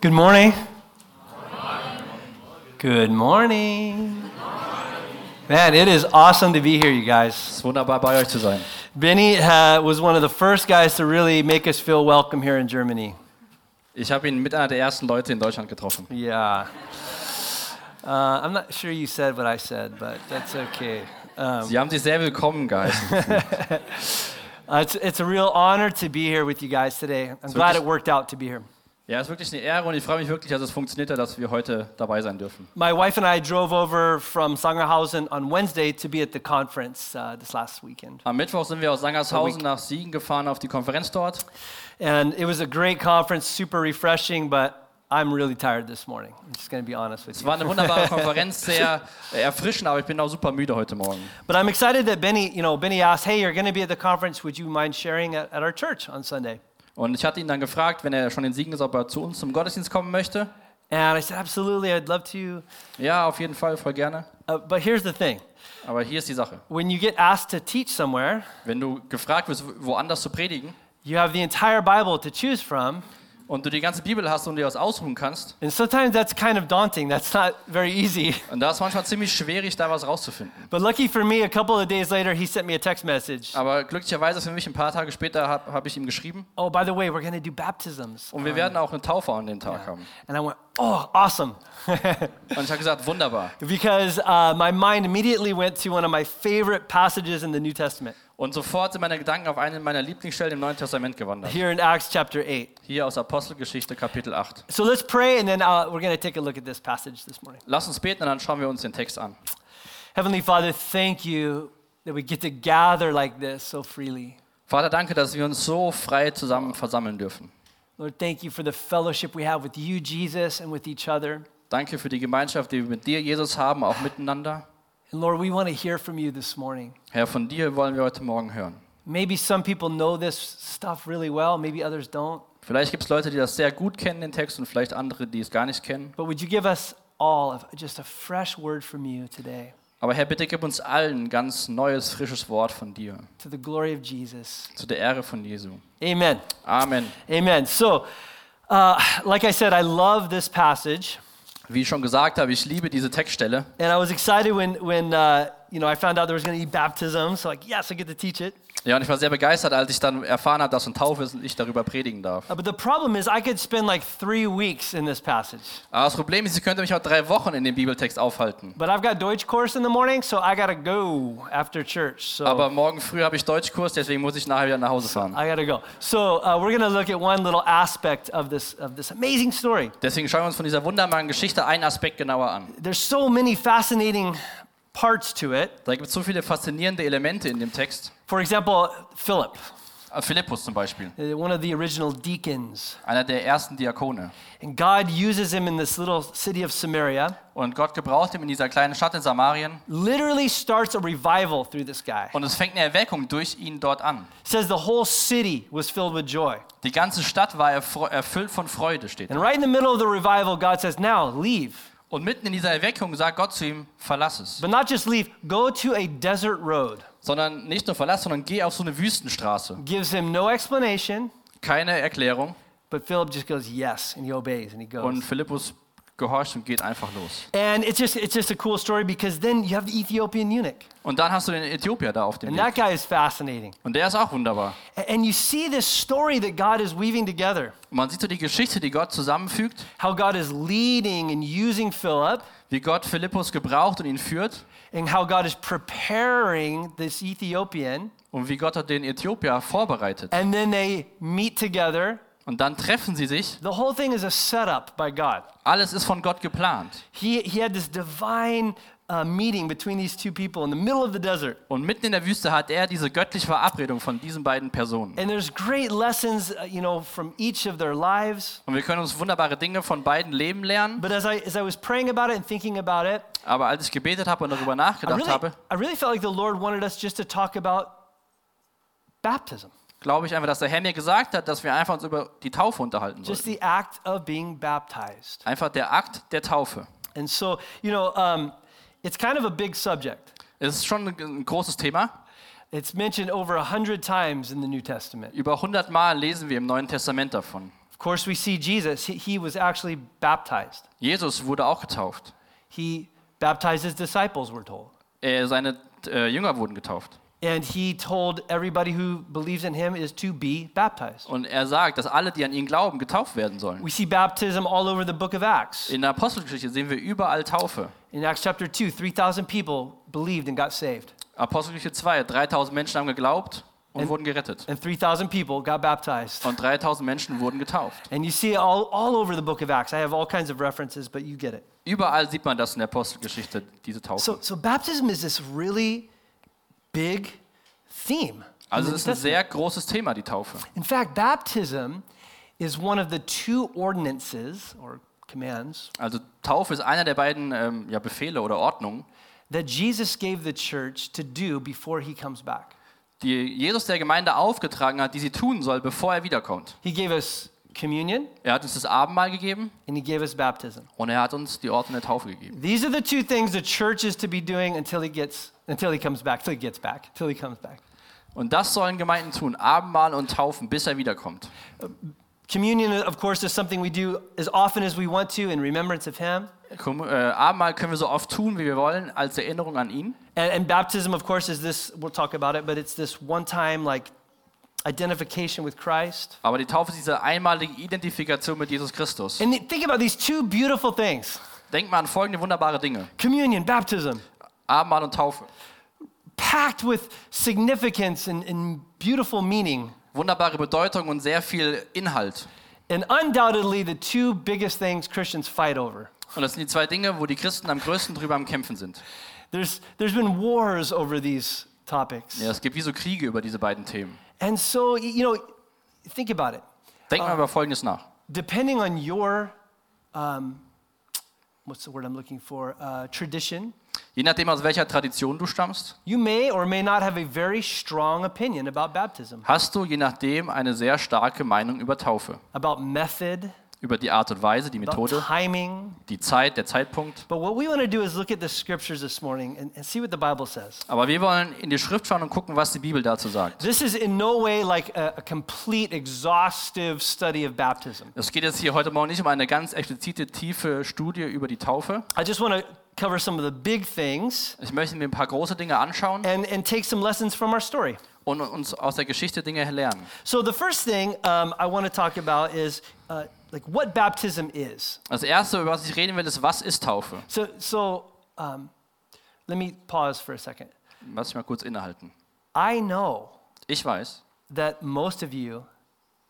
Good morning. Good morning. Man, it is awesome to be here, you guys. Es ist wunderbar, bei euch zu sein. Benny uh, was one of the first guys to really make us feel welcome here in Germany. Ich habe ihn mit einer der ersten Leute in Deutschland getroffen. Yeah. Uh, I'm not sure you said what I said, but that's okay. Um, Sie haben sich sehr willkommen geheißen. uh, it's, it's a real honor to be here with you guys today. I'm glad it worked out to be here. Ja, es ist wirklich eine Ehre und ich freue mich wirklich, dass es funktioniert hat, dass wir heute dabei sein dürfen. My wife and I drove over from Sangerhausen on Wednesday to be at the conference uh, this last weekend. Am Mittwoch sind wir aus Sangershausen nach Siegen gefahren auf die Konferenz dort. And it was a great conference, super refreshing, but I'm really tired this morning. I'm just going to be honest with Es you. war eine wunderbare Konferenz, sehr erfrischend, aber ich bin auch super müde heute Morgen. But I'm excited that Benny, you know, Benny asked, "Hey, you're going to be at the conference. Would you mind sharing at, at our church on Sunday?" Und ich hatte ihn dann gefragt, wenn er schon in Siegen ist, ob er zu uns zum Gottesdienst kommen möchte. And I said, "Absolutely, I'd love to." Ja, auf jeden Fall, voll gerne. Uh, but here's the thing: Aber hier ist die Sache. when you get asked to teach somewhere, Wenn du gefragt wirst, woanders zu predigen you have the entire Bible to choose from, und du die ganze Bibel hast und dir was aussuchen kannst, and sometimes that's kind of daunting. That's not very easy. und da ist manchmal ziemlich schwierig, da was rauszufinden. But lucky for me, a couple of days later, he sent me a text message. Aber glücklicherweise für mich ein paar Tage später habe hab ich ihm geschrieben Oh, by the way, we're going to do baptisms. und wir werden auch eine Taufe an dem Tag haben. And I went, oh, awesome. Und ich habe gesagt, wunderbar. because uh, my mind immediately went to one of my favorite passages in the New Testament, Und sofort sind meine Gedanken auf eine meiner Lieblingsstellen im Neuen Testament gewandert. here in Acts chapter 8. Hier aus Apostelgeschichte Kapitel 8. So let's pray, and then uh, we're going to take a look at this passage this morning. Lass uns beten und dann schauen wir uns den Text an. Heavenly Father, thank you that we get to gather like this so freely. Vater, danke, dass wir uns so frei zusammen versammeln dürfen. Lord, thank you for the fellowship we have with you, Jesus, and with each other. Danke für die Gemeinschaft, die wir mit dir, Jesus, haben, auch miteinander. And Lord, we want to hear from you this morning. Herr, von dir wollen wir heute Morgen hören. Maybe some people know this stuff really well, maybe others don't. Vielleicht gibt es Leute, die das sehr gut kennen, den Text, und vielleicht andere, die es gar nicht kennen. But would you give us all just a fresh word from you today Aber Herr, bitte gib uns allen ganz neues, frisches Wort von dir. to the glory of Jesus? Zu der Ehre von Jesu. Amen. Amen. Amen. So, uh, like I said, I love this passage, Wie ich schon gesagt habe, ich liebe diese Textstelle. and I was excited when when uh, you know I found out there was going to be baptism. So like, yes, I get to teach it. Ja, und ich war sehr begeistert, als ich dann erfahren habe, dass ein Taufe ist und ich darüber predigen darf. But the problem is, I could spend like three weeks in this passage, Aber das Problem ist, ich könnte mich auch drei Wochen in dem Bibeltext aufhalten. but I've got Deutsch course in the morning, so I gotta go after church. So Aber morgen früh habe ich Deutschkurs, deswegen muss ich nachher wieder nach Hause fahren. I gotta go. So uh, we're gonna look at one little aspect of this of this amazing story. Deswegen schauen wir uns von dieser wunderbaren Geschichte einen Aspekt genauer an. There's so many fascinating parts to it. Da gibt es so viele faszinierende Elemente in dem Text. For example, Philip, Äh, Philippus zum Beispiel, uh, one of the original deacons. einer der ersten Diakone. And God uses him in this little city of Samaria, Und Gott gebraucht ihn in dieser kleinen Stadt in Samarien. literally starts a revival through this guy. Und es fängt eine Erweckung durch ihn dort an. says the whole city was filled with joy. Die ganze Stadt war erfüllt von Freude, steht. And right in the middle of the revival, God says, Now leave. Und mitten in dieser Erweckung sagt Gott zu ihm, verlass es. But not just leave, go to a desert road. Sondern nicht nur verlass, sondern geh auf so eine Wüstenstraße. Gives him no explanation, Keine Erklärung. but Philip just goes, Yes, and he obeys and he goes. Und Philippus und geht einfach los. And it's just it's just a cool story because then you have the Ethiopian eunuch. Und dann hast du den Äthiopier da auf dem And Weg. that guy is fascinating. Und der ist auch wunderbar. And you see this story that God is weaving together. Und man sieht so die Geschichte, die Gott zusammenfügt, How God is leading and using Philip, wie Gott Philippus gebraucht und ihn führt and how God is preparing this Ethiopian. und wie Gott den Äthiopier vorbereitet. And then they meet together. Und dann treffen sie sich. The whole thing is a setup by God. Alles ist von Gott geplant. He, he had this divine uh, meeting between these two people in the middle of the desert. Und mitten in der Wüste hat er diese göttliche Verabredung von diesen beiden Personen. And there's great lessons, uh, you know, from each of their lives. Und wir können uns wunderbare Dinge von beiden Leben lernen. But as I, as I was praying about it and thinking about it, Aber als ich gebetet habe und darüber I nachgedacht really, habe, I really felt like the Lord wanted us just to talk about baptism, glaube ich einfach, dass der Herr mir gesagt hat, dass wir einfach uns über die Taufe unterhalten just sollen. the act of being baptized. Einfach der Akt der Taufe. And so, you know, um, it's kind of a big subject. Es ist schon ein- ein großes Thema. It's mentioned over a hundred times in the New Testament. Über 100 Mal lesen wir im Neuen Testament davon. Of course, we see Jesus. He, he was actually baptized. Jesus wurde auch getauft. He baptized his disciples, we're told. Er, seine äh, Jünger wurden getauft. And he told everybody who believes in him is to be baptized. Und er sagt, dass alle, die an ihn glauben, getauft werden sollen. We see baptism all over the book of Acts. In der Apostelgeschichte sehen wir überall Taufe. In Acts chapter 2, 3,000 people believed and got saved, Apostelgeschichte 2, 3000 Menschen haben geglaubt und wurden gerettet. and 3,000 people got baptized. Und 3000 Menschen wurden getauft. And you see it all, all over the book of Acts. I have all kinds of references, but you get it. Überall sieht man das in der Apostelgeschichte, diese Taufe. So, so baptism is this really big theme. Also es ist ein sehr großes Thema, die Taufe. In fact, baptism is one of the two ordinances or commands Also Taufe ist einer der beiden ähm, ja, Befehle oder Ordnungen, that Jesus gave the church to do before he comes back. die Jesus der Gemeinde aufgetragen hat, die sie tun soll, bevor er wiederkommt. He gave us communion Er hat uns das Abendmahl gegeben and he gave us baptism. und er hat uns die Ordnung der Taufe gegeben. These are the two things the church is to be doing until he gets until he comes back, till he gets back, till he comes back. Und das sollen Gemeinden tun, Abendmahl und Taufen, bis er wiederkommt. Communion, of course, is something we do as often as we want to in remembrance of him. Äh, Abendmahl können wir so oft tun, wie wir wollen, als Erinnerung an ihn. And, and baptism, of course, is this, we'll talk about it, but it's this one time like identification with Christ. Aber die Taufe ist diese einmalige Identifikation mit Jesus Christus. And think about these two beautiful things Denkt mal an folgende wunderbare Dinge. communion, baptism, Abendmahl und Taufe. packed with significance and, and beautiful meaning. Wunderbare Bedeutung und sehr viel Inhalt. And undoubtedly, the two biggest things Christians fight over. Und das sind die zwei Dinge, wo die Christen am größten drüber am Kämpfen sind. There's, there's been wars over these topics. Ja, es gibt wie so Kriege über diese beiden Themen. And so, you know, think about it. Denkt mal über Folgendes nach. Depending on your, um, what's the word I'm looking for, uh, tradition, Je nachdem, aus welcher Tradition du stammst, you may or may not have a very strong opinion about baptism, hast du je nachdem eine sehr starke Meinung über Taufe. about method, Über die Art und Weise, die Methode, timing. die Zeit, der Zeitpunkt. Aber wir wollen in die Schrift schauen und gucken, was die Bibel dazu sagt. This is in no way like a, a complete, exhaustive study of baptism. Es geht jetzt hier heute Morgen nicht um eine ganz explizite, tiefe Studie über die Taufe. I just want to cover some of the big things Ich möchte mir ein paar große Dinge anschauen and, and take some lessons from our story. und uns aus der Geschichte Dinge lernen. So, the first thing um, I want to talk about is uh, like what baptism is. Das erste, über was ich reden will, ist, was ist Taufe? So, so um, let me pause for a second. Lass mich mal kurz innehalten. I know Ich weiß, that most of you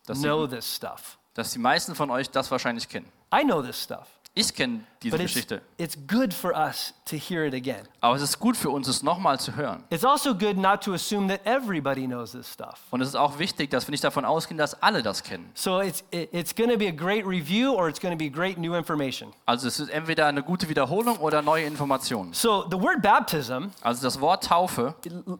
dass know die, this stuff. dass die meisten von euch das wahrscheinlich kennen. I know this stuff. Ich kenne diese But it's, Geschichte. it's good for us to hear it again. Aber es ist gut für uns, es nochmal zu hören. It's also good not to assume that everybody knows this stuff. Und es ist auch wichtig, dass wir nicht davon ausgehen, dass alle das kennen. So it's, it, it's going to be a great review or it's going to be great new information. Also es ist entweder eine gute Wiederholung oder neue Informationen. So the word baptism Also das Wort Taufe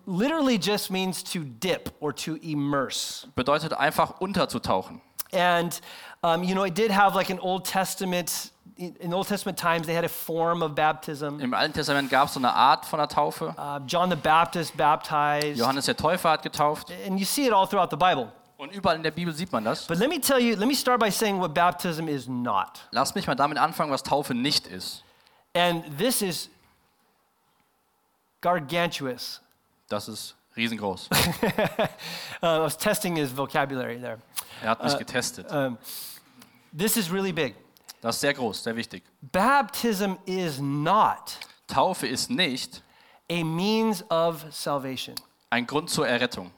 literally just means to dip or to immerse. bedeutet einfach unterzutauchen. And, um, you know, it did have like an Old Testament, in Old Testament times, they had a form of baptism. Im Alten Testament gab es so eine Art von der Taufe. Uh, John the Baptist baptized. Johannes der Täufer hat getauft. And you see it all throughout the Bible. Und überall in der Bibel sieht man das. But let me tell you, let me start by saying what baptism is not. Lass mich mal damit anfangen, was Taufe nicht ist. And this is gargantuous. Das ist riesengroß. Uh, I was testing his vocabulary there. Er hat mich getestet. Um, this is really big. Das ist sehr groß, sehr wichtig. Baptism is not Taufe ist nicht a means of salvation. ein Grund zur Errettung.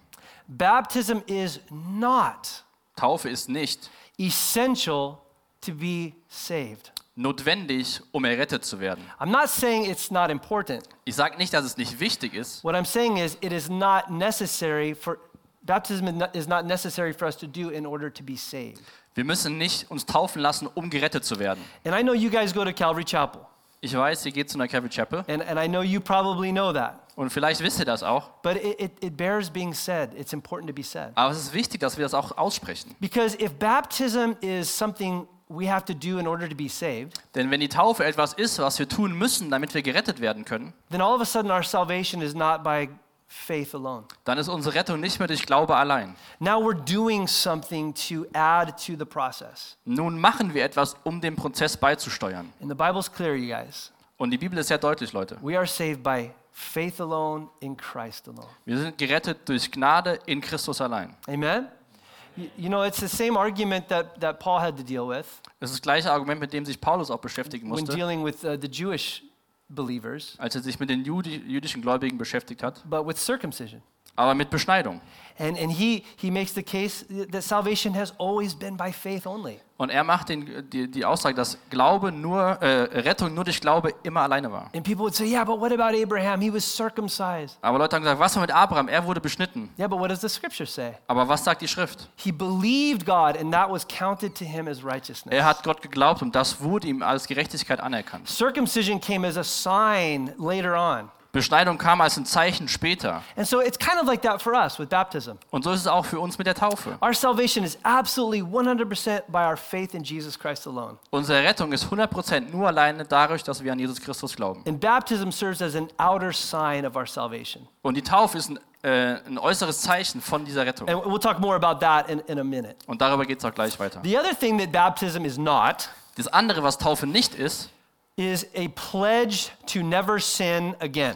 Baptism is not Taufe ist nicht essential to be saved. notwendig, um errettet zu werden. I'm not saying it's not important. Ich sage nicht, dass es nicht wichtig ist. What I'm saying is it is not necessary for baptism is not- necessary for us to do in order to be saved. Wir müssen nicht uns taufen lassen, um gerettet zu werden. And I know you guys go to Calvary Chapel, Ich weiß, ihr geht zu einer Calvary Chapel and, and I know you probably know that. und vielleicht wisst ihr das auch. But it, it, it bears being said. It's important to be said. Aber es ist wichtig, dass wir das auch aussprechen. Because if baptism is something we have to do in order to be saved, Denn wenn die Taufe etwas ist, was wir tun müssen, damit wir gerettet werden können, then all of a sudden our salvation is not by faith alone. dann ist unsere Rettung nicht mehr durch Glaube allein. Now we're doing something to add to the process. Nun machen wir etwas, um dem Prozess beizusteuern. And the Bible's clear, you guys. Und die Bibel ist sehr deutlich, Leute. We are saved by faith alone in Christ alone. Wir sind gerettet durch Gnade in Christus allein. Amen? You, know, it's the same argument that, that Paul had to deal with Das ist das gleiche Argument, mit dem sich Paulus auch beschäftigen when musste, dealing with uh, the Jewish believers, als er sich mit den Judi jüdischen Gläubigen beschäftigt hat, but with circumcision. Aber mit Beschneidung. And, and he, he makes the case that salvation has always been by faith only. Und er macht den, die, die Aussage, dass Glaube nur, äh, Rettung nur durch Glaube immer alleine war. And people would say, yeah, but what about Abraham? He was circumcised. Aber Leute haben gesagt, was war mit Abraham? Er wurde beschnitten. Yeah, but what does the scripture say? Aber was sagt die Schrift? He believed God, and that was counted to him as righteousness. Er hat Gott geglaubt und das wurde ihm als Gerechtigkeit anerkannt. Circumcision came as a sign later on. Beschneidung kam als ein Zeichen später. And so it's kind of like that for us with baptism. Und so ist es auch für uns mit der Taufe. Our salvation is absolutely 100% by our faith in Jesus Christ alone. Unsere Rettung ist 100% nur alleine dadurch, dass wir an Jesus Christus glauben. And baptism serves as an outer sign of our salvation. Und die Taufe ist ein, äh, ein äußeres Zeichen von dieser Rettung. And we'll talk more about that in, in a minute. Und darüber geht es auch gleich weiter. The other thing that baptism is not Das andere, was Taufe nicht ist, is a pledge to never sin again.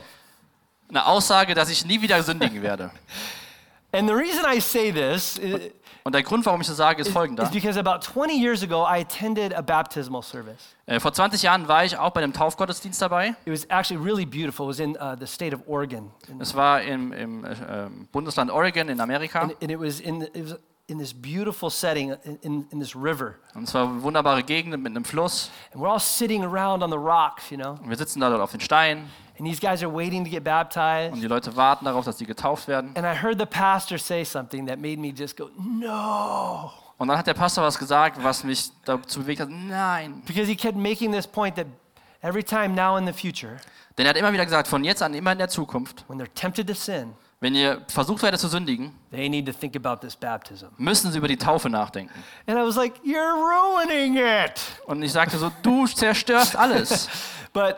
eine Aussage, dass ich nie wieder sündigen werde. And the reason I say this is, Und der Grund, warum ich das sage, ist is folgender. because about 20 years ago, I attended a baptismal service. Äh, vor 20 Jahren war ich auch bei dem Taufgottesdienst dabei. It was actually really beautiful. It was in uh, the state of Oregon. And, Es war im, im äh, Bundesland Oregon in Amerika. and it was in, it was in this beautiful setting in, in, this river. Und es war eine wunderbare Gegend mit einem Fluss. And we're all sitting around on the rocks, you know. Und wir sitzen da dort auf den Steinen And these guys are waiting to get und baptized. die Leute warten darauf, dass sie getauft werden. And I heard the pastor say something that made me just go, no. Und dann hat der Pastor was gesagt, was mich dazu bewegt hat, nein. Because he kept making this point that every time now in the future, Denn er hat immer wieder gesagt, von jetzt an, immer in der Zukunft, when they're tempted to sin, wenn ihr versucht werdet zu sündigen, they need to think about this baptism. müssen sie über die Taufe nachdenken. And I was like, you're ruining it. Und ich sagte so, du zerstörst alles. But,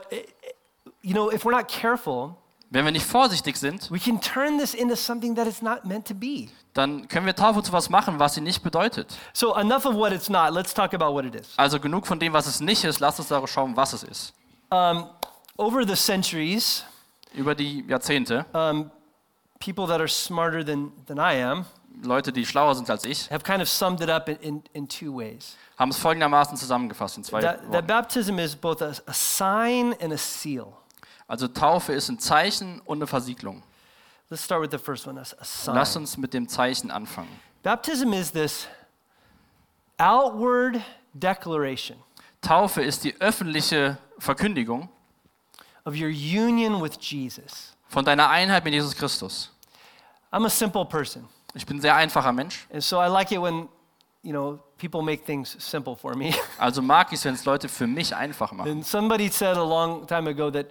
you know, if we're not careful, Wenn wir nicht vorsichtig sind, we can turn this into something that it's not meant to be. dann können wir Taufe zu was machen, was sie nicht bedeutet. So, enough of what it's not. Let's talk about what it is. Also genug von dem, was es nicht ist, lasst uns darauf schauen, was es ist. Um, over the centuries, Über die Jahrzehnte, um, people that are smarter than, than I am Leute, die schlauer sind als ich, have kind of summed it up in, in, in two ways. haben es folgendermaßen zusammengefasst in zwei That, that Worten. baptism is both a, a sign and a seal. Also Taufe ist ein Zeichen und eine Versiegelung. Let's start with the first one, a, a sign. Lasst uns mit dem Zeichen anfangen. Baptism is this outward declaration Taufe ist die öffentliche Verkündigung of your union with Jesus. Von deiner Einheit mit Jesus Christus. I'm a simple person, Ich bin ein sehr einfacher Mensch, and so I like it when, you know, people make things simple for me. also mag ich es, wenn es Leute für mich einfach machen. and somebody said a long time ago that,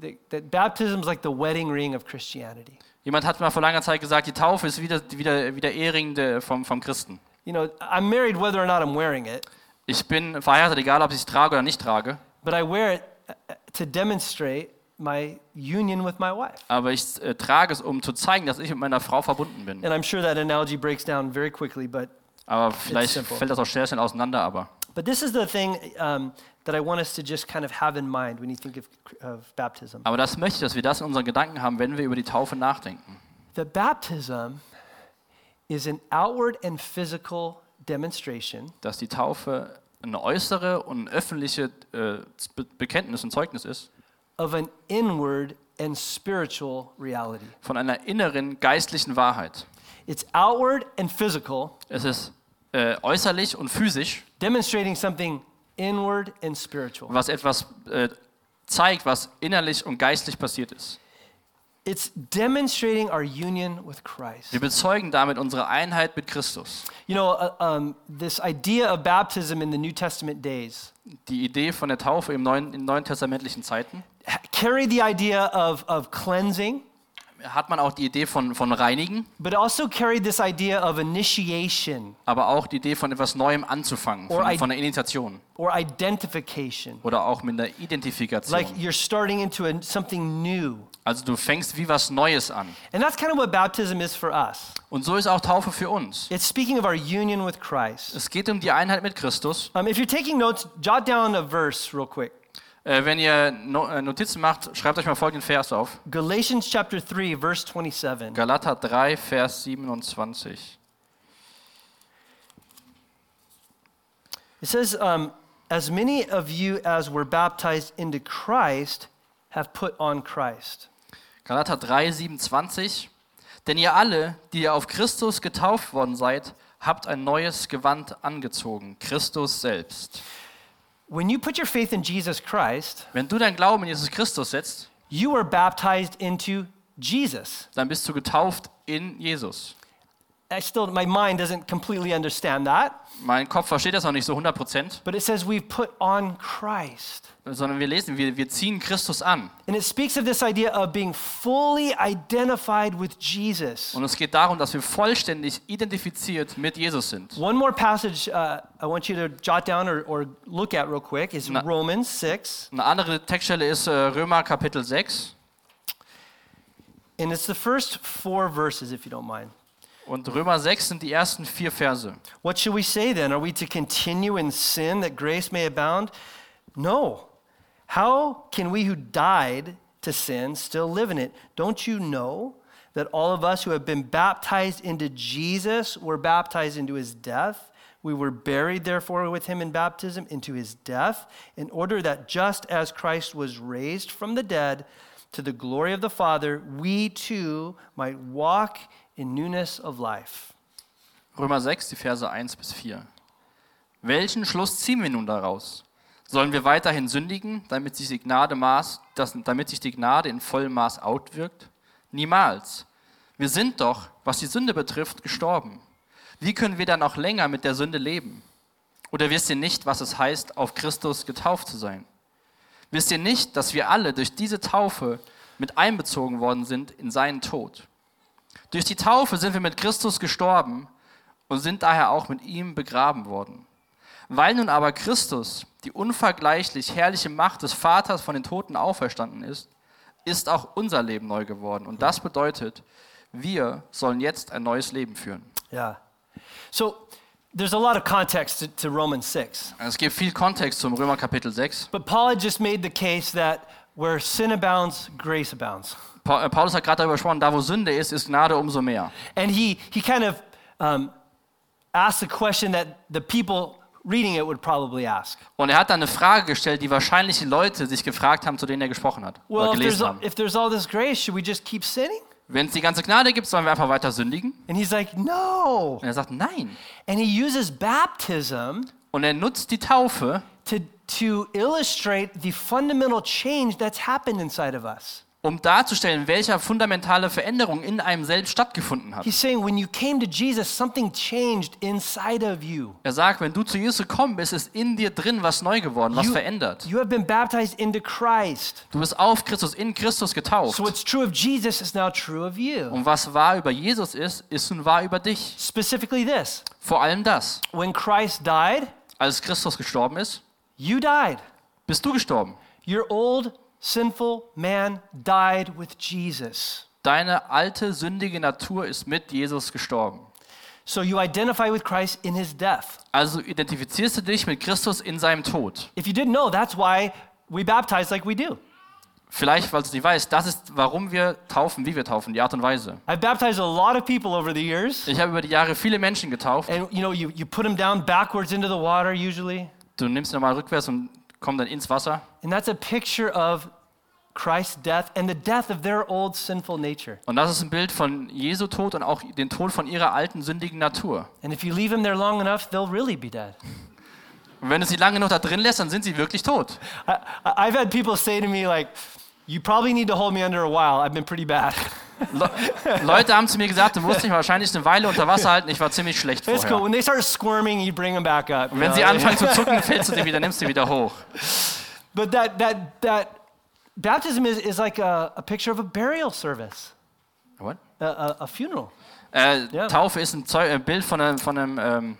that, that baptism is like the wedding ring of Christianity. Jemand hat mal vor langer Zeit gesagt, die Taufe ist wie der, wie der, wie der Ehering vom, vom Christen. You know, I'm married whether or not I'm wearing it, Ich bin verheiratet, egal ob ich es trage oder nicht trage, but I wear it uh, uh, to demonstrate my union with my wife. aber ich äh, trage es, um zu zeigen, dass ich mit meiner Frau verbunden bin. And I'm sure that analogy breaks down very quickly, but Aber vielleicht fällt das auch sehr schnell auseinander, aber But this is the thing um, that I want us to just kind of have in mind when you think of, of baptism. Aber das möchte ich, dass wir das in unseren Gedanken haben, wenn wir über die Taufe nachdenken. That baptism is an outward and physical demonstration Dass die Taufe eine äußere und öffentliche äh, Be Bekenntnis und Zeugnis ist of an inward and spiritual reality. von einer inneren geistlichen Wahrheit. It's outward and physical, Es ist äh, äußerlich und physisch, demonstrating something inward and spiritual. was etwas äh, zeigt, was innerlich und geistlich passiert ist. It's demonstrating our union with Christ. Wir bezeugen damit unsere Einheit mit Christus. You know, uh, um, this idea of baptism in the New Testament days Die Idee von der Taufe im neuen, in neuen testamentlichen Zeiten carried the idea of, of cleansing, hat man auch die Idee von, von Reinigen, but also carried this idea of initiation aber auch die Idee von etwas Neuem anzufangen, von, von der Initiation or identification. oder auch mit der Identifikation. Like you're starting into a, something new. Also du fängst wie was Neues an. And that's kind of what baptism is for us. Und so ist auch Taufe für uns. It's speaking of our union with Christ. Es geht um die Einheit mit Christus. Um, if you're taking notes, jot down a verse real quick. Äh, wenn ihr äh, Notizen macht, schreibt euch mal folgenden Vers auf. Galatians chapter 3, verse 27. Galater 3, Vers 27. It says, um, As many of you as were baptized into Christ have put on Christ. Galater 3, 27. Denn ihr alle, die ihr auf Christus getauft worden seid, habt ein neues Gewand angezogen, Christus selbst. When you put your faith in Jesus Christ, Wenn du dein Glauben in Jesus Christus setzt, you were baptized into Jesus. dann bist du getauft in Jesus. I still, my mind doesn't completely understand that, Mein Kopf versteht das noch nicht so 100%, but it says we've put on Christ. sondern wir lesen, wir, wir ziehen Christus an. And it speaks of this idea of being fully identified with Jesus. Und es geht darum, dass wir vollständig identifiziert mit Jesus sind. One more passage uh, I want you to jot down or, or look at real quick is Na- Romans 6. Eine andere Textstelle ist äh, Römer Kapitel 6. And it's the first four verses, if you don't mind. Und Römer 6 sind die ersten vier Verse. What should we say then? Are we to continue in sin that grace may abound? No. How can we who died to sin still live in it? Don't you know that all of us who have been baptized into Jesus were baptized into his death? We were buried, therefore, with him in baptism into his death, in order that just as Christ was raised from the dead to the glory of the Father, we too might walk in newness of life. Römer 6, die Verse 1 bis 4. Welchen Schluss ziehen wir nun daraus? Sollen wir weiterhin sündigen, damit sich die Gnade, Maß, das, damit sich die Gnade in vollem Maß auswirkt? Niemals. Wir sind doch, was die Sünde betrifft, gestorben. Wie können wir dann auch länger mit der Sünde leben? Oder wisst ihr nicht, was es heißt, auf Christus getauft zu sein? Wisst ihr nicht, dass wir alle durch diese Taufe mit einbezogen worden sind in seinen Tod? Durch die Taufe sind wir mit Christus gestorben und sind daher auch mit ihm begraben worden. Weil nun aber Christus, die unvergleichlich herrliche Macht des Vaters von den Toten auferstanden ist, ist auch unser Leben neu geworden. Und das bedeutet, wir sollen jetzt ein neues Leben führen. Yeah. So there's a lot of context to, to Romans 6. Es gibt viel Kontext zum Römer Kapitel 6. But Paul had just made the case that where sin abounds, grace abounds. Pa- äh, Paulus hat gerade darüber gesprochen, da wo Sünde ist, ist Gnade umso mehr. And he, he kind of um, asked a question that the people reading it would probably ask. Und er hat dann eine Frage gestellt, die wahrscheinlich die Leute sich gefragt haben, zu denen er gesprochen hat Well, oder if there's, gelesen haben. if there's all this grace, should we just keep sinning? Wenn es die ganze Gnade gibt, sollen wir einfach weiter sündigen? And he's like, no. Und er sagt, nein. And he uses baptism Und er nutzt die Taufe, to, to illustrate the fundamental change that's happened inside of us. Um darzustellen, welche fundamentale Veränderung in einem selbst stattgefunden hat. He's saying, when you came to Jesus, something changed inside of you. Er sagt, wenn du zu Jesus gekommen bist, ist in dir drin was neu geworden, was you, verändert. you have been baptized into Christ. Du bist auf Christus, in Christus getauft. So what's true of Jesus is now true of you. Und was wahr über Jesus ist, ist nun wahr über dich. Specifically, this Vor allem das. when Christ died, Als Christus gestorben ist, you died. bist du gestorben. Your old sinful man died with Jesus. Deine alte, sündige Natur ist mit Jesus gestorben. So you identify with Christ in his death. Also identifizierst du dich mit Christus in seinem Tod. If you didn't know, that's why we baptize like we do. Vielleicht, weil du nicht weißt, das ist, warum wir taufen, wie wir taufen, die Art und Weise. I've baptized a lot of people over the years. Ich habe über die Jahre viele Menschen getauft. And you know, you, you put them down backwards into the water usually. Du nimmst ihn nochmal rückwärts und kommst dann ins Wasser. And that's a picture of Christ's death and the death of their old sinful nature. Und das ist ein Bild von Jesu Tod und auch den Tod von ihrer alten, sündigen Natur. And if you leave them there long enough, they'll really be dead. Und wenn du sie lange noch da drin lässt, dann sind sie wirklich tot. I- I've had people say to me, like, you probably need to hold me under a while. I've been pretty bad. Le Leute haben zu mir gesagt, du musst dich wahrscheinlich eine Weile unter Wasser halten. Ich war ziemlich schlecht It's cool. vorher. When they start squirming, you bring them back up. Und wenn know? sie anfangen zu zucken, fällst du sie wieder, nimmst sie wieder hoch. But that, that, that baptism is, is like a, a picture of a burial service. What? A, a, a funeral. Äh, Ja. Taufe ist ein Zeu äh, Bild von einem, von einem ähm,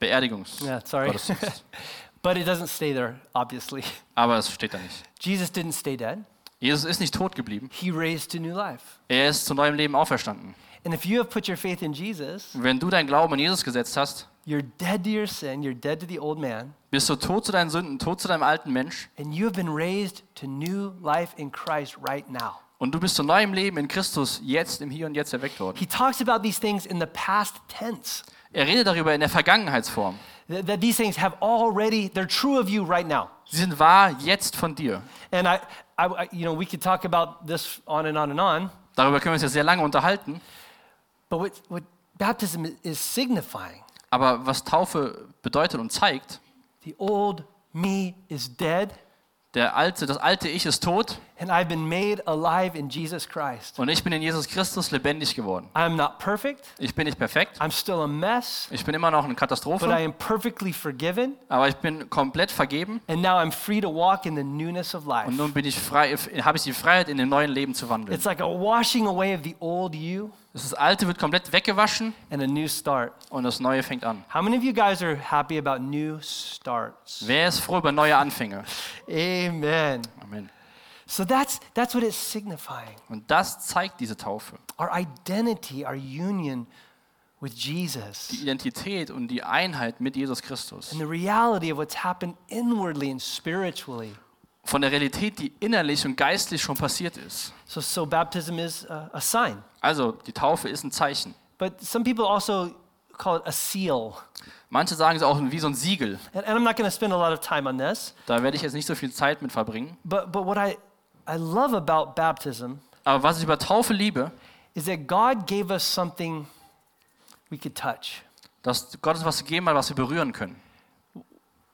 Beerdigungs. Yeah, sorry. But it doesn't stay there, obviously. Aber es steht da nicht. Jesus didn't stay dead. Jesus ist nicht tot geblieben. He raised to new life. Er ist zu neuem Leben auferstanden. And if you have put your faith in Jesus, wenn du deinen Glauben in Jesus gesetzt hast, you're dead to your sin, you're dead to the old man, bist du tot zu deinen Sünden, tot zu deinem alten Mensch and you have been raised to new life in Christ right now. und du bist zu neuem Leben in Christus jetzt im Hier und Jetzt erweckt worden. He talks about these things in the past tense. Er redet darüber in der Vergangenheitsform. That, these things have already, they're true of you right now. Sie sind wahr jetzt von dir. And I, I, you know, we could talk about this on and on and on, Darüber können wir uns ja sehr lange unterhalten. but what, what baptism is signifying, Aber was Taufe bedeutet und zeigt, the old me is dead, der alte, das alte Ich ist tot and I've been made alive in Jesus Christ. und ich bin in Jesus Christus lebendig geworden. I'm not perfect, Ich bin nicht perfekt, I'm still a mess, ich bin immer noch eine but I Katastrophe, am perfectly forgiven, aber ich bin komplett vergeben and now I'm free to walk in the newness of life. und nun bin ich frei, habe ich die Freiheit, in dem neuen Leben zu wandeln. It's like a washing away of the old you Das Alte wird komplett weggewaschen and a new start. und das Neue fängt an. How many of you guys are happy about new starts? Wer ist froh über neue Anfänge? Amen. Amen. So that's that's what it's signifying. Und das zeigt diese Taufe. Our identity, our union with Jesus. Die Identität und die Einheit mit Jesus Christus. And the reality of what's happened inwardly and spiritually. Von der Realität, die innerlich und geistlich schon passiert ist. So so baptism is a, a sign. Also, die Taufe ist ein Zeichen. But some people also call it a seal. Manche sagen es auch wie so ein Siegel. And, and I'm not going to spend a lot of time on this, Da werde ich jetzt nicht so viel Zeit mit verbringen. but but what I I love about baptism Aber was ich über Taufe liebe, is that God gave us something we could touch. dass Gott uns was gegeben hat, was wir berühren können.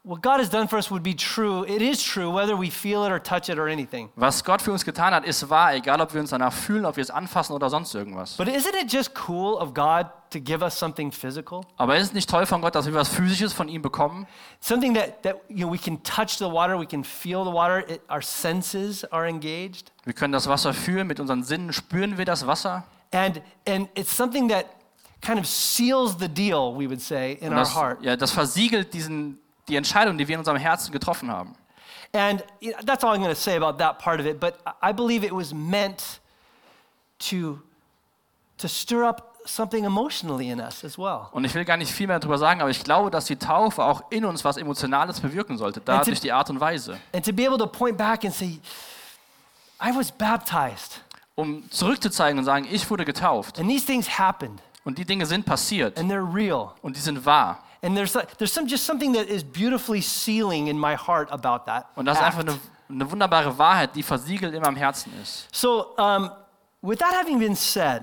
Was Gott für uns getan hat, ist wahr, egal ob wir uns danach fühlen, ob wir es anfassen oder sonst irgendwas. But isn't it just cool of God to give us something physical? Aber ist es nicht toll von Gott, dass wir was Physisches von ihm bekommen? Something that, that you know, we can touch the water, we can feel the water, it, our senses are engaged. Wir können das Wasser fühlen, mit unseren Sinnen spüren wir das Wasser. And, and it's something that kind of seals the deal, we would say, in our heart. ja, das versiegelt diesen, die Entscheidung, die wir in unserem Herzen getroffen haben. And that's all I'm going to say about that part of it. But I believe it was meant to, to stir up something emotionally in us as well. Und ich will gar nicht viel mehr darüber sagen, aber ich glaube, dass die Taufe auch in uns was Emotionales bewirken sollte, da Und die- durch die Art und Weise. And to be able to point back and say, I was baptized, Um zurückzuzeigen und sagen, ich wurde getauft and these things happened, und die Dinge sind passiert and they're real. und die sind wahr. And there's, like- there's some, just something that is beautifully sealing in my heart about that. Und das ist einfach eine, eine wunderbare Wahrheit, die versiegelt in meinem Herzen ist. So, um, with that having been said,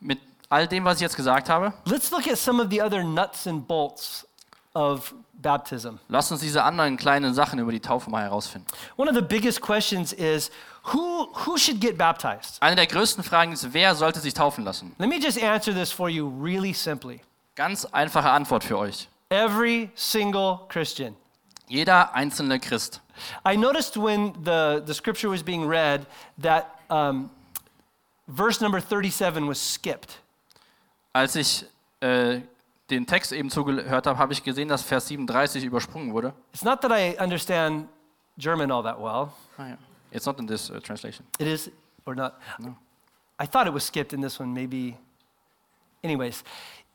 Mit all dem, was ich jetzt gesagt habe, let's look at some of the other nuts and bolts of baptism. lasst uns diese anderen kleinen Sachen über die Taufe mal herausfinden. One of the biggest questions is who, who should get baptized? Eine der größten Fragen ist, wer sollte sich taufen lassen? Let me just answer this for you really simply. Ganz einfache Antwort für euch. Every single Christian. Jeder einzelne Christ. I noticed when the, the scripture was being read that um, verse number 37 was skipped. Als ich äh, den Text eben zugehört habe, habe ich gesehen, dass Vers 37 übersprungen wurde. It's not that I understand German all that well. Ah, ja. It's not in this uh, translation. It is or not? I thought it was skipped in this one, maybe. Anyways,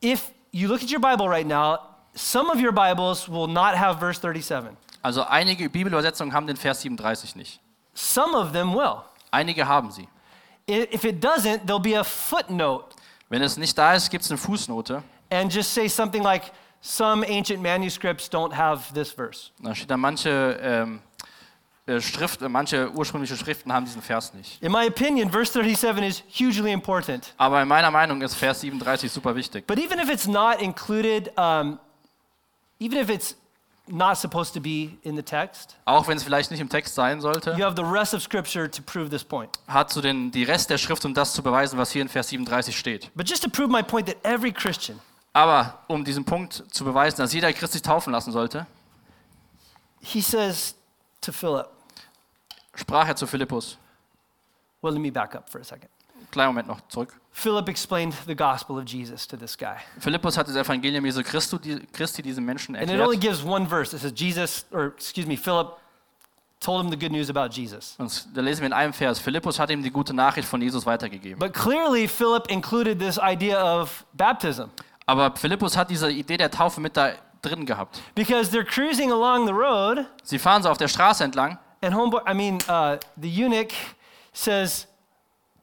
if you look at your Bible right now, some of your Bibles will not have verse 37. Also einige Bibelübersetzungen haben den Vers 37 nicht. Some of them will. Einige haben sie. If it doesn't, there'll be a footnote Wenn es nicht da ist, gibt es eine Fußnote. and just say something like, some ancient manuscripts don't have this verse. Da steht da, manche, ähm, äh, Schrift, manche ursprüngliche Schriften haben diesen Vers nicht. In my opinion, verse 37 is hugely important. Aber in meiner Meinung ist Vers 37 super wichtig. But even if it's not included, um, even if it's not supposed to be in the text, Auch wenn es vielleicht nicht im Text sein sollte, you have the rest of Scripture to prove this point. hat so den, die Rest der Schrift, um das zu beweisen, was hier in Vers 37 steht. But just to prove my point that every Christian, Aber um diesen Punkt zu beweisen, dass jeder Christ sich taufen lassen sollte, he says to Philip, sprach er zu Philippus. well, let me back up for a second. kleinen Moment noch zurück. Philip explained the gospel of Jesus to this guy. Philippus hat das Evangelium Jesu Christi, Christi diesem Menschen erklärt. And it only gives one verse. It says, Jesus, or excuse me, Philip told him the good news about Jesus. Und da lesen wir in einem Vers, Philippus hat ihm die gute Nachricht von Jesus weitergegeben. But clearly, Philip included this idea of baptism Aber Philippus hat diese Idee der Taufe mit da drin gehabt. because they're cruising along the road, Sie fahren so auf der Straße entlang and homeboy, I mean, uh, the eunuch says,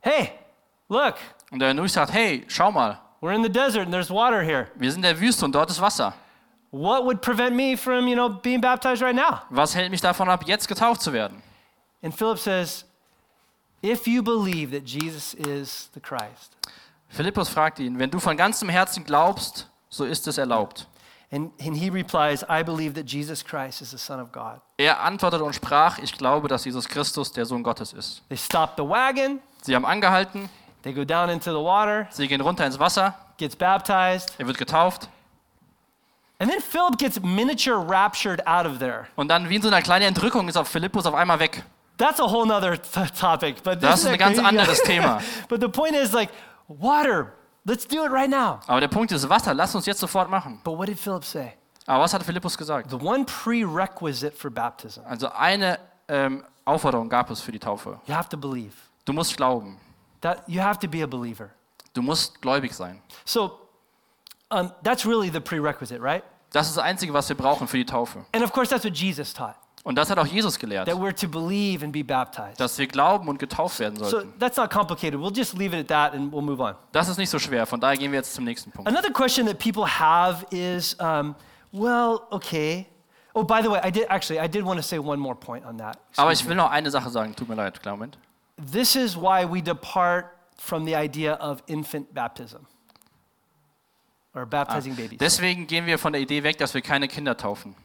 Hey, look, und der Eunuch sagt, hey, schau mal, we're in the desert and there's water here. wir sind in der Wüste und dort ist Wasser. What would prevent me from, you know, being baptized right now? Was hält mich davon ab, jetzt getauft zu werden? And Philip says, If you believe that Jesus is the Christ. Philippus fragt ihn, wenn du von ganzem Herzen glaubst, so ist es erlaubt. And, and he replies, I believe that Jesus Christ is the Son of God. Er antwortete und sprach, ich glaube, dass Jesus Christus der Sohn Gottes ist. They stop the wagon, Sie haben angehalten, they go down into the water, sie gehen runter ins Wasser, gets baptized, er wird getauft and then Philip gets miniature raptured out of there. und dann wie in so einer kleinen Entrückung ist auf Philippus auf einmal weg. That's a whole nother th- topic. But Das ist ein ganz anderes Thema. but the point is like, water, let's do it right now. Aber der Punkt ist Wasser, lass uns jetzt sofort machen. But what did Philip say? Aber was hat Philippus gesagt? The one prerequisite for baptism, Also eine ähm, Aufforderung gab es für die Taufe. you have to believe. Du musst glauben. That you have to be a believer. Du musst gläubig sein. So um, that's really the prerequisite, right? Das ist das Einzige, was wir brauchen für die Taufe. And of course, that's what Jesus taught Und das hat auch Jesus gelehrt, that we're to believe and be baptized. dass wir glauben und getauft werden So sollten. that's not complicated. We'll just leave it at that and we'll move on. Das ist nicht so schwer. Von daher gehen wir jetzt zum nächsten Punkt. Another question that people have is um, well, okay. Oh, by the way, I did actually, I did want to say one more point on that. Aber Excuse ich will noch eine Sache sagen. Tut mir leid, klar, Moment. This is why we depart from the idea of infant baptism or baptizing babies. Deswegen gehen wir von der Idee weg, dass wir keine Kinder taufen.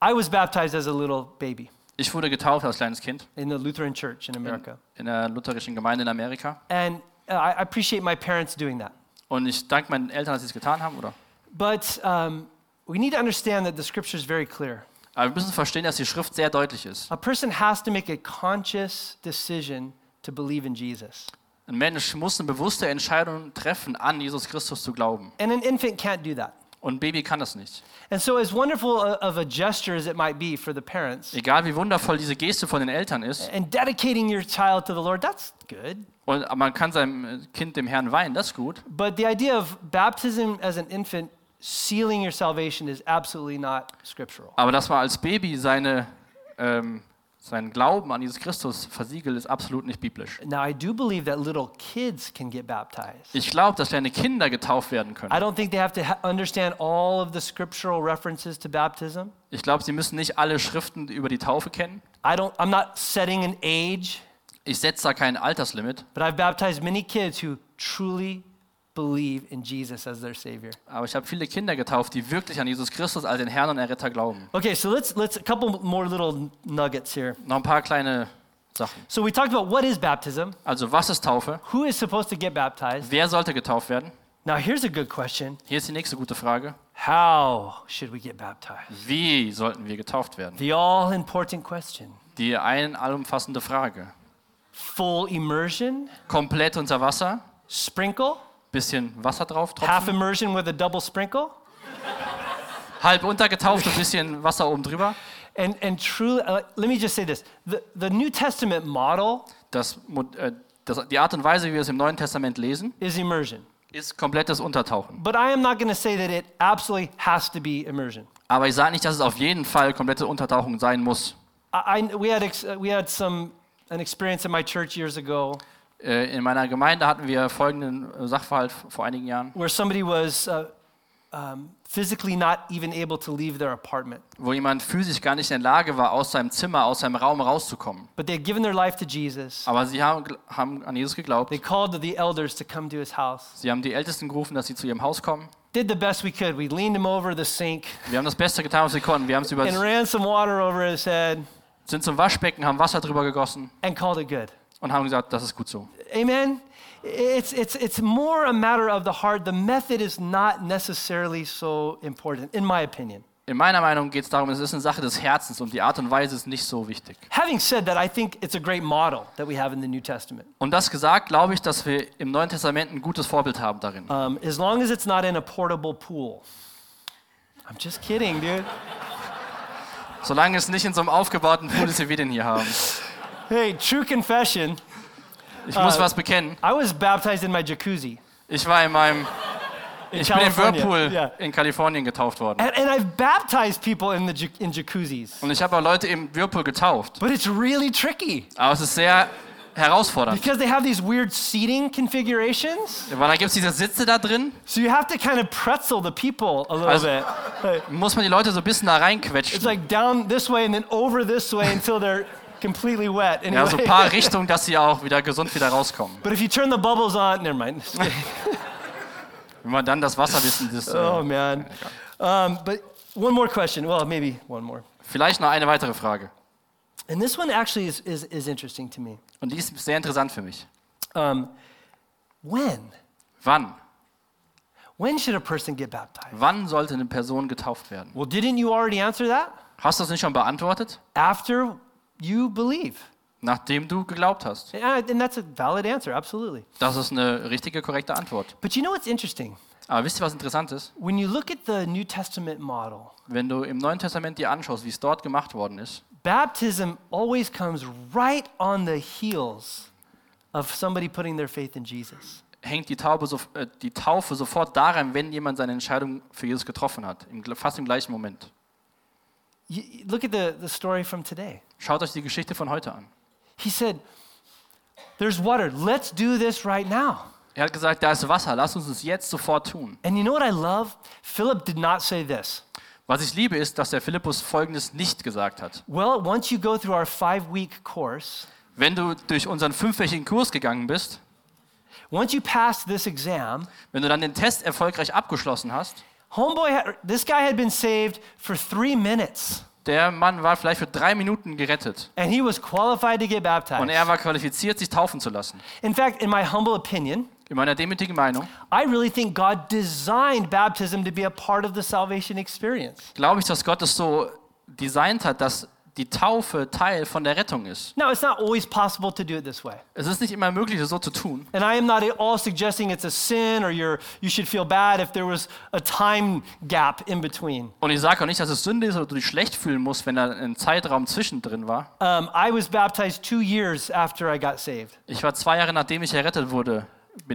I was baptized as a little baby Ich wurde getauft als kleines Kind in the Lutheran church in in, America. in der lutherischen Gemeinde in Amerika. And uh, I I appreciate my parents doing that. Und ich danke meinen Eltern, dass sie es getan haben, oder? But um, we need to understand that the scripture is very clear. Aber wir müssen verstehen, dass die Schrift sehr deutlich ist. A person has to make a conscious decision to believe in Jesus. Ein Mensch muss eine bewusste Entscheidung treffen, an Jesus Christus zu glauben. And an infant can't do that. Und ein Baby kann das nicht. And so, as wonderful of a gesture as it might be for the parents, Egal wie wundervoll diese Geste von den Eltern ist, and dedicating your child to the Lord, that's good. und man kann seinem Kind dem Herrn weihen, das ist gut. But the idea of baptism as an infant sealing your salvation is absolutely not scriptural. Aber dass man als Baby seine, ähm, seinen Glauben an Jesus Christus versiegelt, ist absolut nicht biblisch. Now, I do believe that little kids can get baptized. Ich glaube, dass kleine Kinder getauft werden können. I don't think they have to understand all of the scriptural references to baptism. Ich glaube, sie müssen nicht alle Schriften über die Taufe kennen. I don't, I'm not setting an age, Ich setze da kein Alterslimit, but I've baptized many kids who truly believe in Jesus as their Savior. aber ich habe viele Kinder getauft, die wirklich an Jesus Christus als den Herrn und Erretter glauben. Okay, so let's, let's, a couple more little nuggets here. Noch ein paar kleine Sachen. So we talked about what is baptism, Also, was ist Taufe? who is supposed to get baptized. Wer sollte getauft werden? Now, here's a good question Hier ist die nächste gute Frage. How should we get baptized? Wie sollten wir getauft werden? The all important question. Die ein allumfassende Frage. Full immersion, Komplett unter Wasser, sprinkle, bisschen Wasser drauf half tropfen, immersion with a double sprinkle. halb untergetaucht und bisschen Wasser oben drüber. And, and truly, uh, let me just say this the, the New Testament model Das, äh, das, die Art und Weise, wie wir es im Neuen Testament lesen, is immersion. ist komplettes Untertauchen. But I am not going to say that it absolutely has to be immersion. Aber ich sage nicht, dass es auf jeden Fall komplette Untertauchung sein muss. I, I, we, had uh, we had some, an experience in my church years ago In meiner Gemeinde hatten wir folgenden äh, Sachverhalt vor einigen Jahren, where somebody was uh, um, physically not even able to leave their apartment. wo jemand physisch gar nicht in der Lage war, aus seinem Zimmer, aus seinem Raum rauszukommen. But they had given their life to Jesus. Aber sie haben, haben an Jesus geglaubt. They called the elders to come to his house. Sie haben die Ältesten gerufen, dass sie zu ihrem Haus kommen. Did the best we could. We leaned him over the sink Wir haben das Beste getan, was wir konnten. Wir haben es über, and ran some water over his head sind zum Waschbecken, haben Wasser drüber gegossen and called it good. Und haben gesagt, das ist gut so. Amen. It's, it's, it's more a matter of the heart. The method is not necessarily so important, in my opinion. in meiner Meinung geht es darum, es ist eine Sache des Herzens und die Art und Weise ist nicht so wichtig. Having said that, I think it's a great model that we have in the New Testament. Und das gesagt, glaube ich, dass wir im Neuen Testament ein gutes Vorbild haben darin. Um, as long as it's not in a portable pool. I'm just kidding, dude. Solange es nicht in so einem aufgebauten Pool ist, wie wir den hier haben. Hey, true confession. Ich muss Äh, was bekennen. I was baptized in my jacuzzi. Ich war in meinem, In ich bin im California. Whirlpool Yeah. in Kalifornien getauft worden. And, and I've baptized people in, the, in jacuzzis. Und ich habe Leute im Whirlpool getauft. But it's really tricky Aber es ist sehr herausfordernd. because they have these weird seating configurations. Weil da gibt es diese Sitze da drin, So you have to kind of pretzel the people a little Also- bit. Like, muss man die Leute so ein bisschen da It's reinquetschen. like down this way and then over this way until they're completely wet. Anyway. Ja, so ein paar Richtungen, dass sie auch wieder gesund wieder rauskommen. But if you turn the bubbles on, never mind. Wenn man dann das Wasser wissen, das, oh äh, man. Um, but one more question. Well, maybe one more. vielleicht noch eine weitere Frage. And this one actually is, is, is interesting to me. Und die ist sehr interessant für mich. Um, when? Wann? When should a person get baptized? Wann sollte eine Person getauft werden? Well, didn't you already answer that? Hast du das nicht schon beantwortet? After you believe. Nachdem du geglaubt hast. Yeah, And that's a valid answer, absolutely. Das ist eine richtige, korrekte Antwort. But you know what's interesting? Aber wisst ihr, was interessant ist? When you look at the New Testament model, Wenn du im Neuen Testament dir anschaust, wie es dort gemacht worden ist, baptism always comes right on the heels of somebody putting their faith in Jesus. hängt die, so, äh, die Taufe sofort daran, wenn jemand seine Entscheidung für Jesus getroffen hat. Im, fast im gleichen Moment. Look at the, the story from today. Schaut euch die Geschichte von heute an. He said, There's water. Let's do this right now. Er hat gesagt, da ist Wasser, lass uns es jetzt sofort tun. And you know what I love? Philip did not say this. Was ich liebe, ist, dass der Philippus Folgendes nicht gesagt hat. Well, once you go through our five week course, Wenn du durch unseren fünfwöchigen Kurs gegangen bist, once you pass this exam, wenn du dann den Test erfolgreich abgeschlossen hast, homeboy, had, this guy had been saved for three minutes, der Mann war vielleicht für drei Minuten gerettet and he was qualified to get baptized. und er war qualifiziert, sich taufen zu lassen. In fact, in my humble opinion, In meiner demütigen Meinung I really think God designed baptism to be a part of the salvation experience. glaube ich, dass Gott es so designt hat, dass die Taufe Teil von der Rettung ist. Now, it's not always possible to do it this way. Es ist nicht immer möglich, es so zu tun. And I am not at all suggesting it's a sin or you're, you should feel bad if there was a time gap in between. Und ich sage auch nicht, dass es Sünde ist oder du dich schlecht fühlen musst, wenn da ein Zeitraum zwischendrin war. Um, I was baptized two years after I got saved. Ich war zwei Jahre, nachdem ich errettet wurde,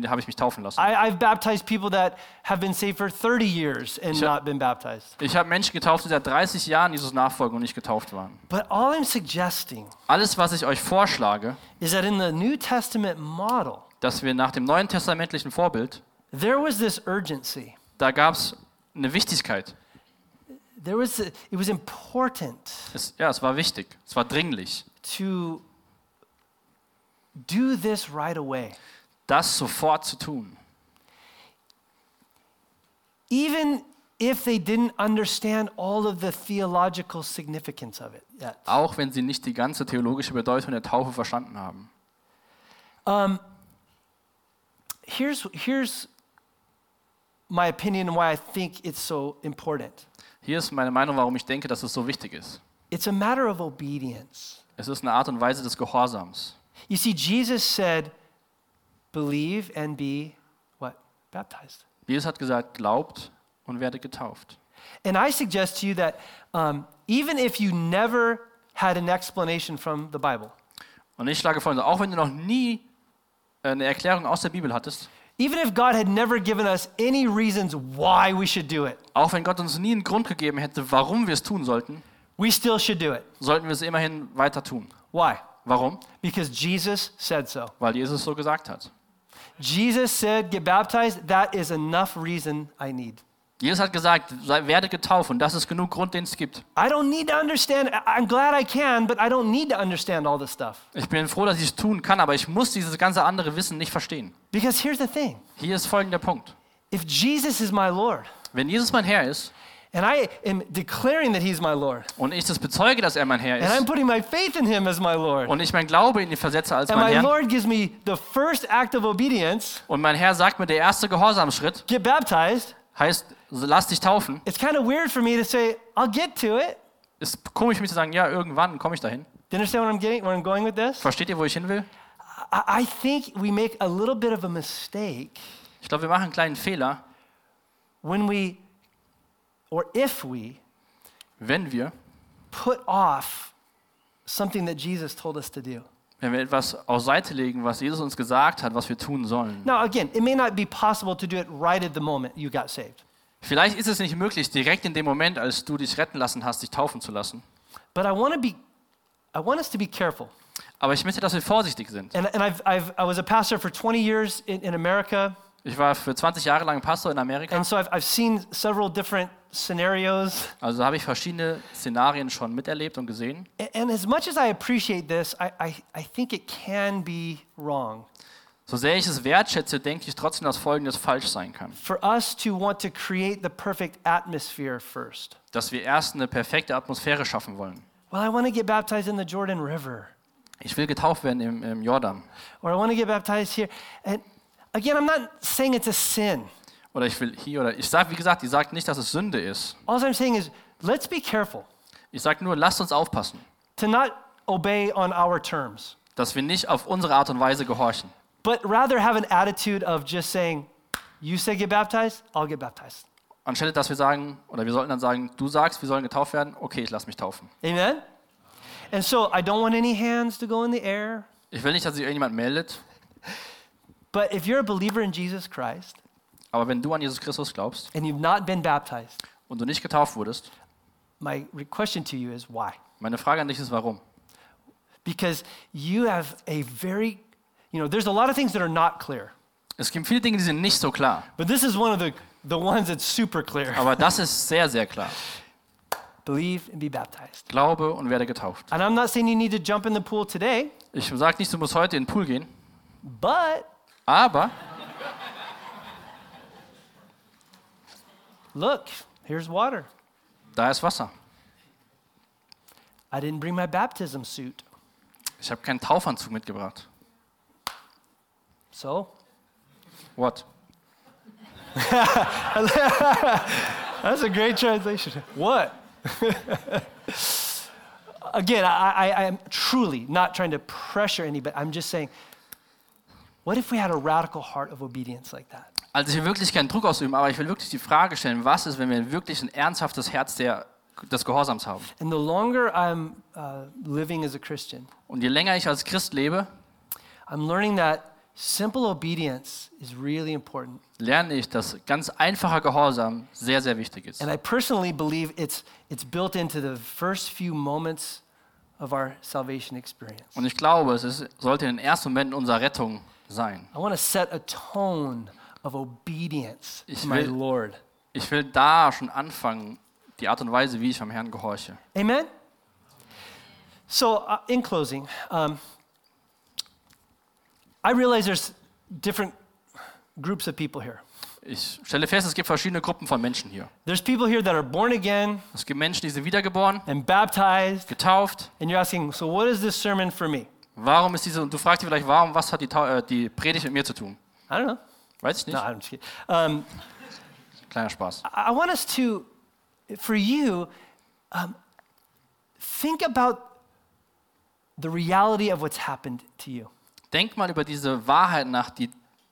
habe ich mich taufen lassen. I, I've baptized people that have been saved for 30 years and Sure. not been baptized. Ich habe Menschen getauft, die seit 30 Jahren Jesus nachfolgen und nicht getauft waren. But all I'm suggesting Alles, was ich euch vorschlage, is that in the New Testament model, dass wir nach dem neuen testamentlichen Vorbild, there was this urgency. da gab es eine Wichtigkeit. There was, a, it was important Es, ja, es war wichtig, es war dringlich, to do this right away. Das sofort zu tun. even if they didn't understand all of the theological significance of it yet. Auch wenn sie nicht die ganze theologische Bedeutung der Taufe verstanden haben. Here's, here's my opinion why I think it's so important Hier ist meine Meinung, warum ich denke, dass es so wichtig ist. it's a matter of obedience. Es ist eine Art und Weise des Gehorsams. You see, Jesus said, believe and be what? Baptized. Jesus hat gesagt, glaubt und werdet getauft. And I suggest to you that um, even if you never had an explanation from the Bible, Und ich schlage vor, auch wenn du noch nie äh, eine Erklärung aus der Bibel hattest, even if God had never given us any reasons why we should do it, auch wenn Gott uns nie einen Grund gegeben hätte, warum wir es tun sollten, we still should do it. sollten wir es immerhin weiter tun. Why? Warum? Because Jesus said so. Weil Jesus so gesagt hat. Jesus said, Get baptized. That is enough reason I need. Jesus hat gesagt, sei, werde getauft und das ist genug Grund, den es gibt. I don't need to understand. I- I'm glad I can, but I don't need to understand all this stuff. Ich bin froh, dass ich es tun kann, aber ich muss dieses ganze andere Wissen nicht verstehen. Because here's the thing Hier ist folgender Punkt. if Jesus is my Lord, Wenn Jesus mein Herr ist and I am declaring that he's my Lord, und ich das bezeuge, dass er mein Herr and I'm ist putting my faith in him as my Lord, und ich mein Glaube in ihn versetze als and mein my Herr Lord gives me the first act of obedience, und mein Herr sagt mir, der erste Gehorsamsschritt get baptized, heißt, lass dich taufen, it's kind of weird for me to say, I'll get to it. ist komisch für mich zu sagen, ja, irgendwann komme ich dahin. Do you understand what I'm getting, where I'm going with this? Versteht ihr, wo ich hin will? I, I think we make a little bit of a mistake Ich glaube, wir machen einen kleinen Fehler, when we, or if we, wenn wir, put off something that Jesus told us to do. wenn wir etwas auf Seite legen, was Jesus uns gesagt hat, was wir tun sollen. Now, again, it may not be possible to do it right at the moment you got saved, Vielleicht ist es nicht möglich, direkt in dem Moment, als du dich retten lassen hast, dich taufen zu lassen. but I want to be, I want us to be careful. Aber ich möchte, dass wir vorsichtig sind. And, and I've, I've, I was a pastor for 20 years in, in America, Ich war für 20 Jahre lang Pastor in Amerika, and so I've, I've seen several different scenarios. also habe ich verschiedene Szenarien schon miterlebt und gesehen. And as much as I appreciate this, I, I, I think it can be wrong So sehr ich es wertschätze, denke ich trotzdem, dass Folgendes falsch sein kann. for us to want to create the perfect atmosphere first. Dass wir erst eine perfekte Atmosphäre schaffen wollen. Well, I want to get baptized in the Jordan River, Ich will getauft werden im, im Jordan. or I want to get baptized here. And again, I'm not saying it's a sin. Oder ich will hier oder ich sage, wie gesagt, die sagt nicht, dass es Sünde ist. All I'm saying is, let's be careful Ich sage nur, lasst uns aufpassen, to not obey on our terms, dass wir nicht auf unsere Art und Weise gehorchen, but rather have an attitude of just saying, You say get baptized, I'll get baptized. anstelle dass wir sagen, oder wir sollten dann sagen, du sagst, wir sollen getauft werden, okay, ich lass mich taufen. Amen? And so I don't want any hands to go in the air, Ich will nicht, dass sich irgendjemand meldet, but if you're a believer in Jesus Christ aber wenn du an Jesus Christus glaubst and you've not been baptized, und du nicht getauft wurdest, my question to you is why? meine Frage an dich ist, warum? Because you have a very, you know, there's a lot of things that are not clear, Es gibt viele Dinge, die sind nicht so klar, but this is one of the, the ones that's super clear. aber das ist sehr, sehr klar. Believe and be baptized. Glaube und werde getauft. And I'm not saying you need to jump in the pool today, Ich sage nicht, du musst heute in den Pool gehen, but aber look, here's water. da ist Wasser. I didn't bring my baptism suit. Ich habe keinen Taufanzug mitgebracht. So, What? that's a great translation. What? Again, I, I, I'm truly not trying to pressure anybody. I'm just saying, what if we had a radical heart of obedience like that? Also ich will wirklich keinen Druck ausüben, aber ich will wirklich die Frage stellen, was ist, wenn wir wirklich ein ernsthaftes Herz der, des Gehorsams haben? And the longer I'm uh, living as a Christian, Und je länger ich als Christ lebe, I'm learning that simple obedience is really important. lerne ich, dass ganz einfacher Gehorsam sehr, sehr wichtig ist. And I personally believe it's, it's built into the first few moments of our salvation experience. Und ich glaube, es ist, sollte in den ersten Momenten unserer Rettung sein. I want to set a tone of obedience Ich to my will- Lord. Ich will da schon anfangen, die Art und Weise, wie ich am Herrn gehorche. Amen? So, uh, in closing, um, I realize there's different groups of people here. Ich stelle fest, es gibt verschiedene Gruppen von Menschen hier. There's people here that are born again Es gibt Menschen, die sind wiedergeboren, and baptized, getauft. and you're asking, so what is this sermon for me? Warum ist diese, und du fragst dich vielleicht, warum, was hat die, äh, die Predigt mit mir zu tun? I don't know. Weiß ich nicht. No, I'm just kidding. Um, Kleiner Spaß. I want us to, for you, um, think about the reality of what's happened to you. Denk mal über diese Wahrheit nach, die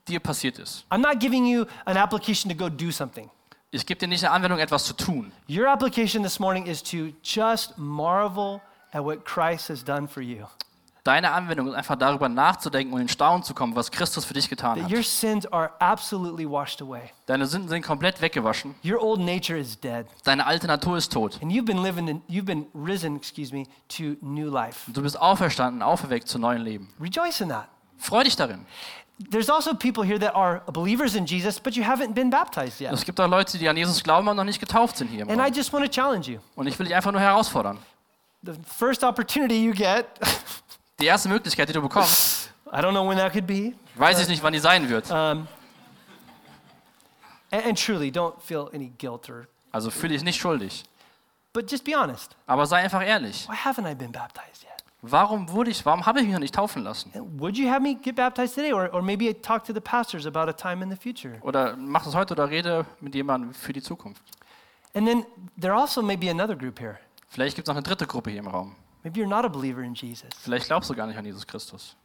dir passiert ist. I'm not giving you an application to go do something. Ich gebe dir nicht eine Anwendung, etwas zu tun. Your application this morning is to just marvel at what Christ has done for you. Deine Anwendung ist einfach darüber nachzudenken und in Staunen zu kommen, was Christus für dich getan hat. your sins are absolutely washed away. Deine Sünden sind komplett weggewaschen. Your old nature is dead. Deine alte Natur ist tot. And you've been living in, you've been risen, excuse me, to new life. Du bist auferstanden, auferweckt zu neuem Leben. Rejoice in that. Freu dich darin. There's also people here that are believers in Jesus, but you haven't been baptized yet. Es gibt auch Leute, die an Jesus glauben und noch nicht getauft sind hier. Im And I just want to challenge you. Und ich will dich einfach nur herausfordern. The first opportunity you get, Die erste Möglichkeit, die du bekommst, I don't know when that could be. weiß ich nicht, wann die sein wird. Um, and, and truly, don't feel any guilt or, Also fühle dich nicht schuldig. but just be honest. Aber sei einfach ehrlich. Why haven't I been baptized yet? Warum wurde ich, warum habe ich mich noch nicht taufen lassen? Would you have me get baptized today? Or, or maybe talk to the pastors about a time in the future. Oder mach das heute oder rede mit jemandem für die Zukunft. And then there also may be another group here. Vielleicht gibt es noch eine dritte Gruppe hier im Raum. Maybe you're not a believer in Jesus. Vielleicht glaubst du gar nicht an Jesus Christus.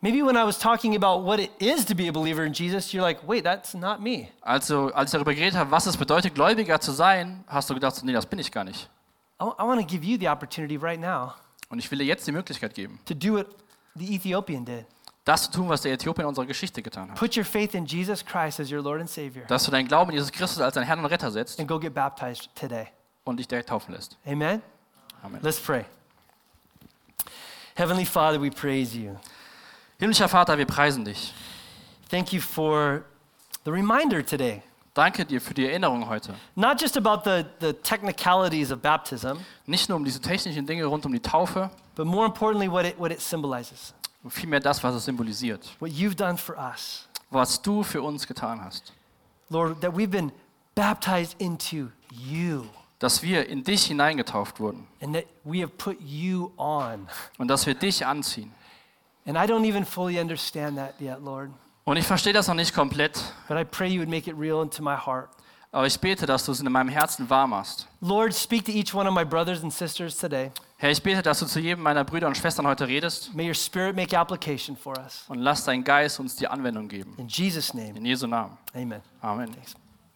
Maybe when I was talking about what it is to be a believer in Jesus, you're like, wait, that's not me. Also, als ich darüber geredet habe, was es bedeutet, Gläubiger zu sein, hast du gedacht, nee, das bin ich gar nicht. I, I want to give you the opportunity right now Und ich will dir jetzt die Möglichkeit geben, to do what the Ethiopian did. das zu tun, was der Äthiopier in unserer Geschichte getan hat. Put your faith in Jesus Christ as your Lord and Savior Dass du deinen Glauben in Jesus Christus als deinen Herrn und Retter setzt and go get baptized today. und dich direkt taufen lässt. Amen? Amen. Let's pray. Heavenly Father, we praise you. Himmlischer Vater, wir preisen dich. Thank you for the reminder today. Danke dir für die Erinnerung heute. Not just about the, the technicalities of baptism, Nicht nur um diese technischen Dinge rund um die Taufe, but more importantly, what it, what it symbolizes. vielmehr das, was es symbolisiert. What you've done for us. Was du für uns getan hast. Lord, that we've been baptized into you Dass wir in dich hineingetauft wurden and that we have put you on. und dass wir dich anziehen. And I don't even fully understand that yet, Lord. Und ich verstehe das noch nicht komplett, aber ich bete, dass du es in meinem Herzen wahr machst. Lord, speak to each one of my brothers and sisters today. Herr, ich bete, dass du zu jedem meiner Brüder und Schwestern heute redest May your spirit make application for us. und lass dein Geist uns die Anwendung geben. In Jesus' name, In Jesu Namen. amen. Amen. Thanks.